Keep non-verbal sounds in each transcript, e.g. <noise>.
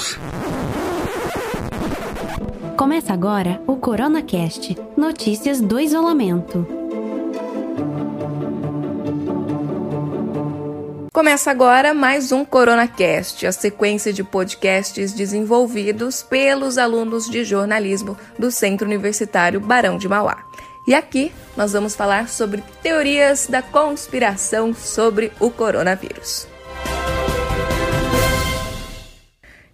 coronavírus. Começa agora o CoronaCast Notícias do Isolamento. Começa agora mais um CoronaCast, a sequência de podcasts desenvolvidos pelos alunos de jornalismo do Centro Universitário Barão de Mauá. E aqui nós vamos falar sobre teorias da conspiração sobre o coronavírus.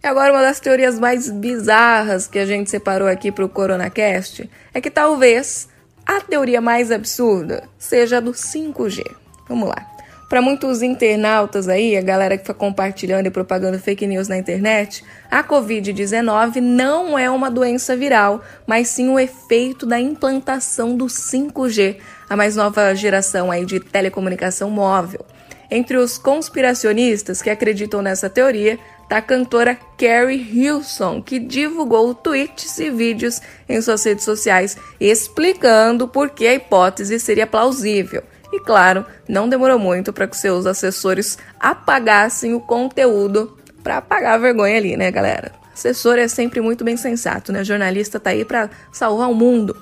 E agora, uma das teorias mais bizarras que a gente separou aqui para o CoronaCast é que talvez a teoria mais absurda seja a do 5G. Vamos lá. Para muitos internautas aí, a galera que foi compartilhando e propagando fake news na internet, a Covid-19 não é uma doença viral, mas sim o efeito da implantação do 5G, a mais nova geração aí de telecomunicação móvel. Entre os conspiracionistas que acreditam nessa teoria, tá a cantora Carrie Hilson, que divulgou tweets e vídeos em suas redes sociais explicando por que a hipótese seria plausível. E claro, não demorou muito para que seus assessores apagassem o conteúdo para apagar a vergonha ali, né, galera? Assessor é sempre muito bem sensato, né? Jornalista tá aí para salvar o mundo.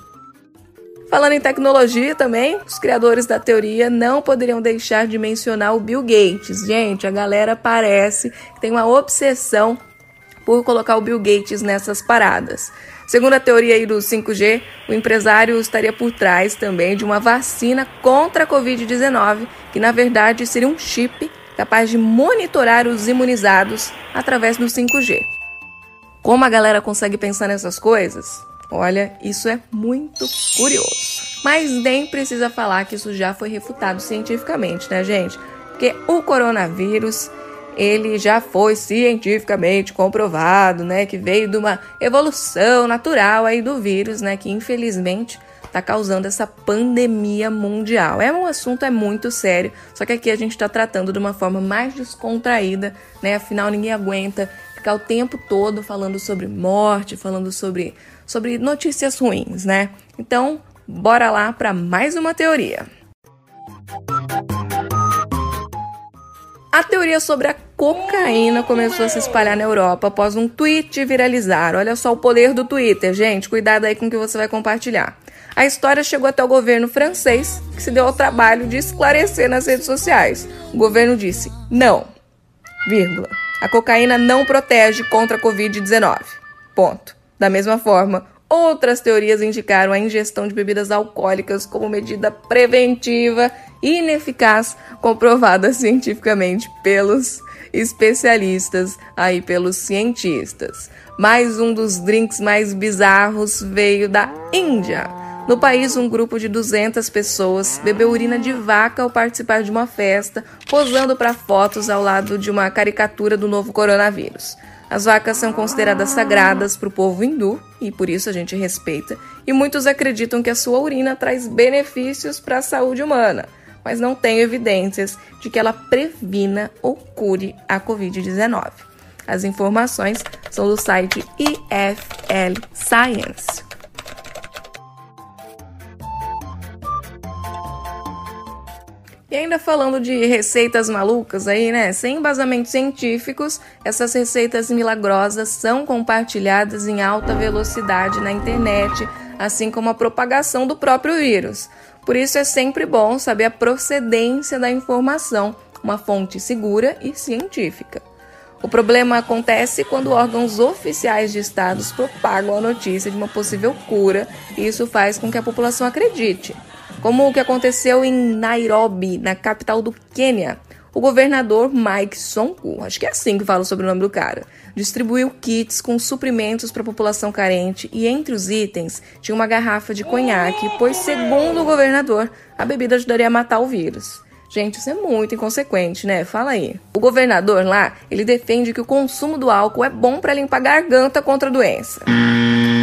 Falando em tecnologia também, os criadores da teoria não poderiam deixar de mencionar o Bill Gates. Gente, a galera parece que tem uma obsessão por colocar o Bill Gates nessas paradas. Segundo a teoria aí do 5G, o empresário estaria por trás também de uma vacina contra a Covid-19, que na verdade seria um chip capaz de monitorar os imunizados através do 5G. Como a galera consegue pensar nessas coisas? Olha, isso é muito curioso. Mas nem precisa falar que isso já foi refutado cientificamente, né, gente? Porque o coronavírus, ele já foi cientificamente comprovado, né, que veio de uma evolução natural aí do vírus, né, que infelizmente está causando essa pandemia mundial. É um assunto é muito sério, só que aqui a gente está tratando de uma forma mais descontraída, né? Afinal ninguém aguenta ficar o tempo todo falando sobre morte, falando sobre sobre notícias ruins, né? Então, bora lá para mais uma teoria. A teoria sobre a cocaína começou a se espalhar na Europa após um tweet viralizar. Olha só o poder do Twitter, gente. Cuidado aí com o que você vai compartilhar. A história chegou até o governo francês, que se deu ao trabalho de esclarecer nas redes sociais. O governo disse: não, vírgula. A cocaína não protege contra a Covid-19. Ponto. Da mesma forma, outras teorias indicaram a ingestão de bebidas alcoólicas como medida preventiva ineficaz, comprovada cientificamente pelos especialistas, aí pelos cientistas. Mais um dos drinks mais bizarros veio da Índia. No país, um grupo de 200 pessoas bebeu urina de vaca ao participar de uma festa, posando para fotos ao lado de uma caricatura do novo coronavírus. As vacas são consideradas sagradas para o povo hindu e por isso a gente respeita, e muitos acreditam que a sua urina traz benefícios para a saúde humana, mas não tem evidências de que ela previna ou cure a Covid-19. As informações são do site IFL Science. E ainda falando de receitas malucas aí, né? Sem embasamentos científicos, essas receitas milagrosas são compartilhadas em alta velocidade na internet, assim como a propagação do próprio vírus. Por isso é sempre bom saber a procedência da informação, uma fonte segura e científica. O problema acontece quando órgãos oficiais de estados propagam a notícia de uma possível cura, e isso faz com que a população acredite como o que aconteceu em Nairobi, na capital do Quênia. O governador Mike Sonko, acho que é assim que fala sobre o nome do cara, distribuiu kits com suprimentos para a população carente e entre os itens tinha uma garrafa de conhaque, pois segundo o governador, a bebida ajudaria a matar o vírus. Gente, isso é muito inconsequente, né? Fala aí. O governador lá, ele defende que o consumo do álcool é bom para limpar a garganta contra a doença.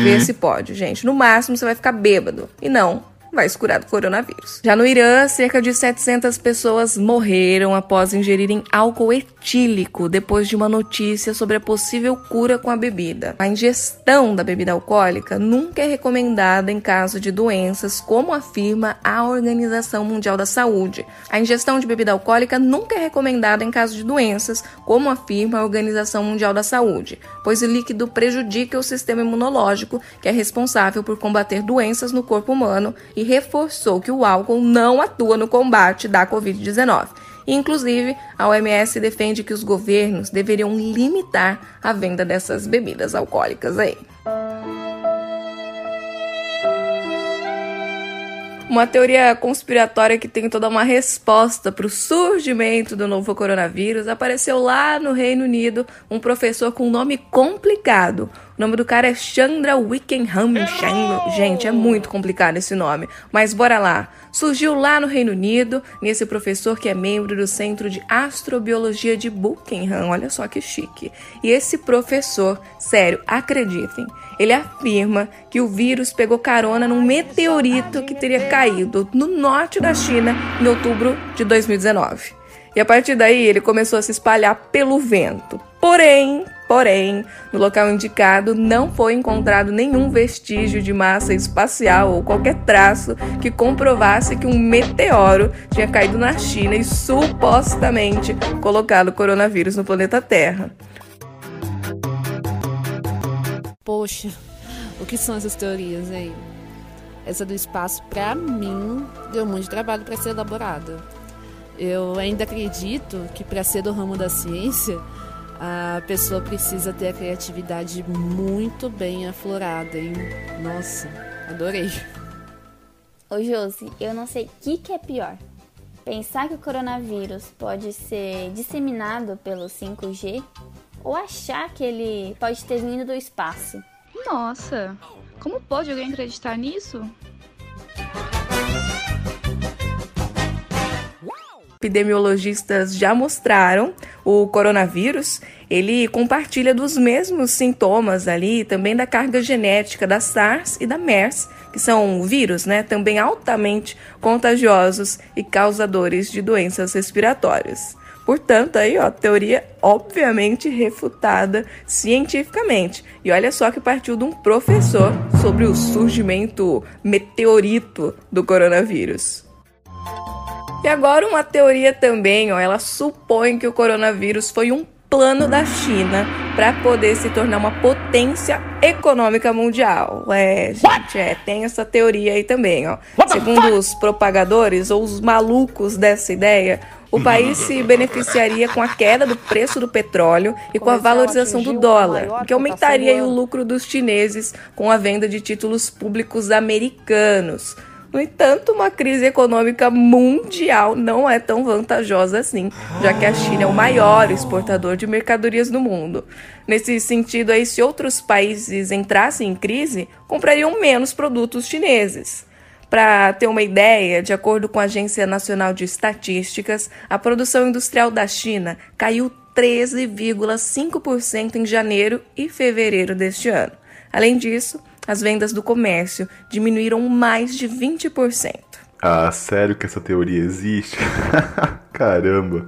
Vê se pode, gente. No máximo você vai ficar bêbado. E não, vai se curar do coronavírus. Já no Irã, cerca de 700 pessoas morreram após ingerirem álcool etílico depois de uma notícia sobre a possível cura com a bebida. A ingestão da bebida alcoólica nunca é recomendada em caso de doenças, como afirma a Organização Mundial da Saúde. A ingestão de bebida alcoólica nunca é recomendada em caso de doenças, como afirma a Organização Mundial da Saúde, pois o líquido prejudica o sistema imunológico, que é responsável por combater doenças no corpo humano, e reforçou que o álcool não atua no combate da Covid-19. Inclusive, a OMS defende que os governos deveriam limitar a venda dessas bebidas alcoólicas aí. Uma teoria conspiratória que tem toda uma resposta para o surgimento do novo coronavírus apareceu lá no Reino Unido um professor com nome complicado. O nome do cara é Chandra Wickenham. Gente, é muito complicado esse nome, mas bora lá. Surgiu lá no Reino Unido, nesse professor que é membro do Centro de Astrobiologia de Buckingham. Olha só que chique. E esse professor, sério, acreditem, ele afirma que o vírus pegou carona num meteorito que teria caído no norte da China em outubro de 2019. E a partir daí ele começou a se espalhar pelo vento. Porém, porém, no local indicado não foi encontrado nenhum vestígio de massa espacial ou qualquer traço que comprovasse que um meteoro tinha caído na China e supostamente colocado o coronavírus no planeta Terra. Poxa, o que são essas teorias aí? Essa do espaço, para mim, deu muito trabalho para ser elaborada. Eu ainda acredito que para ser do ramo da ciência, a pessoa precisa ter a criatividade muito bem aflorada, hein? Nossa, adorei. Ô Josi, eu não sei o que, que é pior. Pensar que o coronavírus pode ser disseminado pelo 5G ou achar que ele pode ter vindo do espaço. Nossa, como pode alguém acreditar nisso? Epidemiologistas já mostraram, o coronavírus, ele compartilha dos mesmos sintomas ali, também da carga genética da SARS e da MERS, que são vírus, né, também altamente contagiosos e causadores de doenças respiratórias. Portanto, aí, ó, teoria obviamente refutada cientificamente. E olha só que partiu de um professor sobre o surgimento meteorito do coronavírus. E agora uma teoria também, ó, ela supõe que o coronavírus foi um plano da China para poder se tornar uma potência econômica mundial. É, gente, é, tem essa teoria aí também, ó. Segundo os propagadores ou os malucos dessa ideia, o país se beneficiaria com a queda do preço do petróleo e com a valorização do dólar, que aumentaria o lucro dos chineses com a venda de títulos públicos americanos. No entanto, uma crise econômica mundial não é tão vantajosa assim, já que a China é o maior exportador de mercadorias do mundo. Nesse sentido, aí, se outros países entrassem em crise, comprariam menos produtos chineses. Para ter uma ideia, de acordo com a Agência Nacional de Estatísticas, a produção industrial da China caiu 13,5% em janeiro e fevereiro deste ano. Além disso, as vendas do comércio diminuíram mais de 20%. Ah, sério que essa teoria existe? <laughs> Caramba!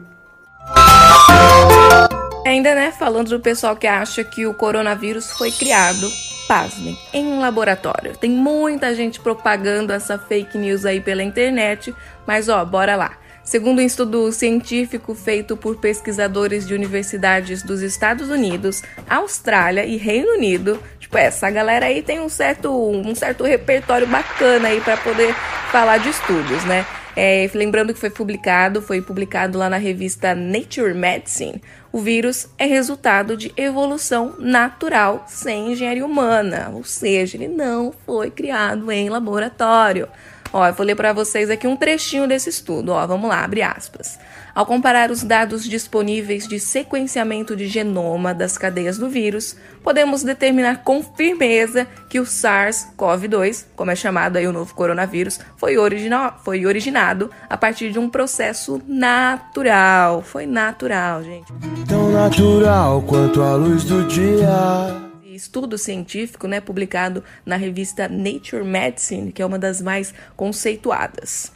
Ainda, né, falando do pessoal que acha que o coronavírus foi criado, pasmem, em um laboratório. Tem muita gente propagando essa fake news aí pela internet, mas ó, bora lá. Segundo um estudo científico feito por pesquisadores de universidades dos Estados Unidos, Austrália e Reino Unido, tipo, essa galera aí tem um certo, um certo repertório bacana aí para poder falar de estudos, né? É, lembrando que foi publicado, foi publicado lá na revista Nature Medicine. O vírus é resultado de evolução natural sem engenharia humana, ou seja, ele não foi criado em laboratório. Ó, eu vou ler para vocês aqui um trechinho desse estudo. Ó, vamos lá, abre aspas. Ao comparar os dados disponíveis de sequenciamento de genoma das cadeias do vírus, podemos determinar com firmeza que o SARS-CoV-2, como é chamado aí o novo coronavírus, foi, original, foi originado a partir de um processo natural. Foi natural, gente. Tão natural quanto a luz do dia estudo científico, né, publicado na revista Nature Medicine, que é uma das mais conceituadas.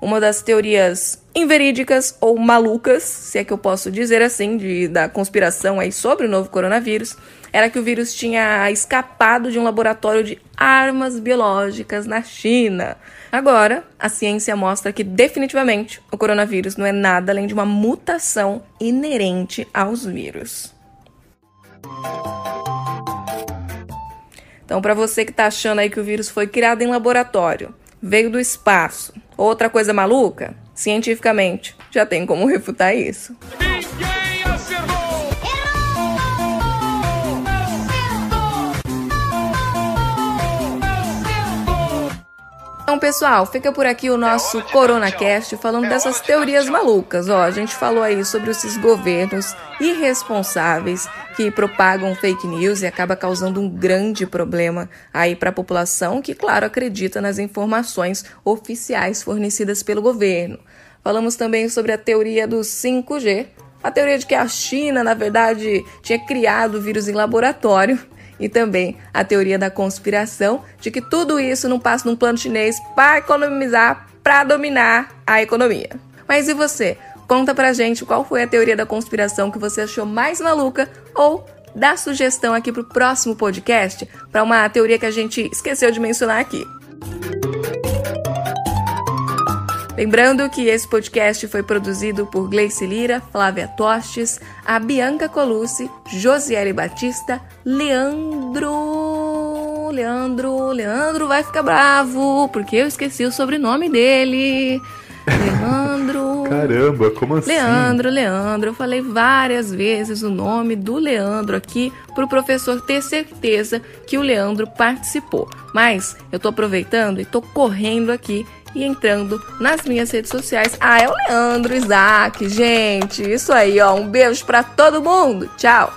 Uma das teorias inverídicas ou malucas, se é que eu posso dizer assim, de, da conspiração aí sobre o novo coronavírus, era que o vírus tinha escapado de um laboratório de armas biológicas na China. Agora, a ciência mostra que definitivamente o coronavírus não é nada além de uma mutação inerente aos vírus. Então, para você que está achando aí que o vírus foi criado em laboratório, veio do espaço. Outra coisa maluca? Cientificamente, já tem como refutar isso. Pessoal, fica por aqui o nosso CoronaCast falando dessas teorias malucas. Ó, a gente falou aí sobre esses governos irresponsáveis que propagam fake news e acaba causando um grande problema aí para a população que, claro, acredita nas informações oficiais fornecidas pelo governo. Falamos também sobre a teoria do 5G, a teoria de que a China, na verdade, tinha criado o vírus em laboratório e também a teoria da conspiração de que tudo isso não passa num plano chinês para economizar, para dominar a economia. Mas e você? Conta pra gente qual foi a teoria da conspiração que você achou mais maluca ou dá sugestão aqui pro próximo podcast para uma teoria que a gente esqueceu de mencionar aqui. Lembrando que esse podcast foi produzido por Gleice Lira, Flávia Tostes, a Bianca Colucci, Josiele Batista, Leandro. Leandro, Leandro vai ficar bravo, porque eu esqueci o sobrenome dele. Leandro. <laughs> Caramba, como assim? Leandro, Leandro. Eu falei várias vezes o nome do Leandro aqui para o professor ter certeza que o Leandro participou. Mas eu tô aproveitando e tô correndo aqui e entrando nas minhas redes sociais. Ah, é o Leandro Isaac, gente. Isso aí, ó. Um beijo para todo mundo. Tchau.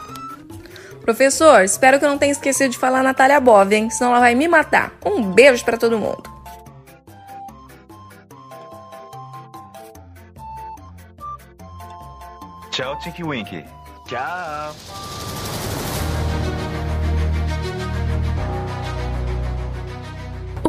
Professor, espero que eu não tenha esquecido de falar Natália Bov, hein? Senão ela vai me matar. Um beijo para todo mundo. Tchau, Tinky Winky. Tchau.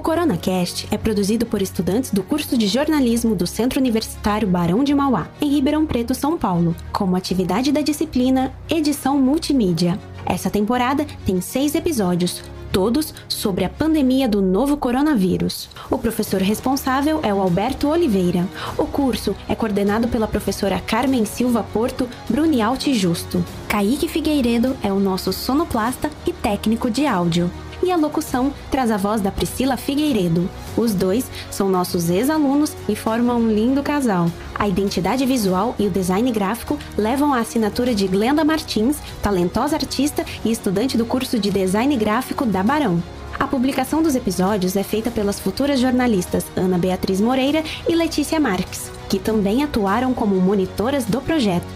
CoronaCast é produzido por estudantes do curso de jornalismo do Centro Universitário Barão de Mauá, em Ribeirão Preto, São Paulo, como atividade da disciplina Edição Multimídia. Essa temporada tem seis episódios, todos sobre a pandemia do novo coronavírus. O professor responsável é o Alberto Oliveira. O curso é coordenado pela professora Carmen Silva Porto Brunialti Justo. Kaique Figueiredo é o nosso sonoplasta e técnico de áudio e a locução traz a voz da Priscila Figueiredo. Os dois são nossos ex-alunos e formam um lindo casal. A identidade visual e o design gráfico levam a assinatura de Glenda Martins, talentosa artista e estudante do curso de design gráfico da Barão. A publicação dos episódios é feita pelas futuras jornalistas Ana Beatriz Moreira e Letícia Marques, que também atuaram como monitoras do projeto.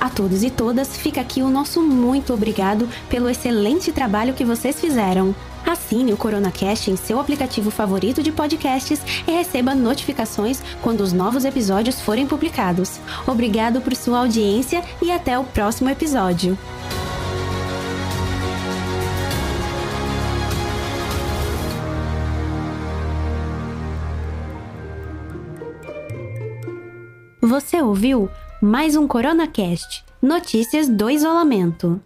A todos e todas, fica aqui o nosso muito obrigado pelo excelente trabalho que vocês fizeram. Assine o CoronaCast em seu aplicativo favorito de podcasts e receba notificações quando os novos episódios forem publicados. Obrigado por sua audiência e até o próximo episódio. Você ouviu mais um CoronaCast Notícias do Isolamento.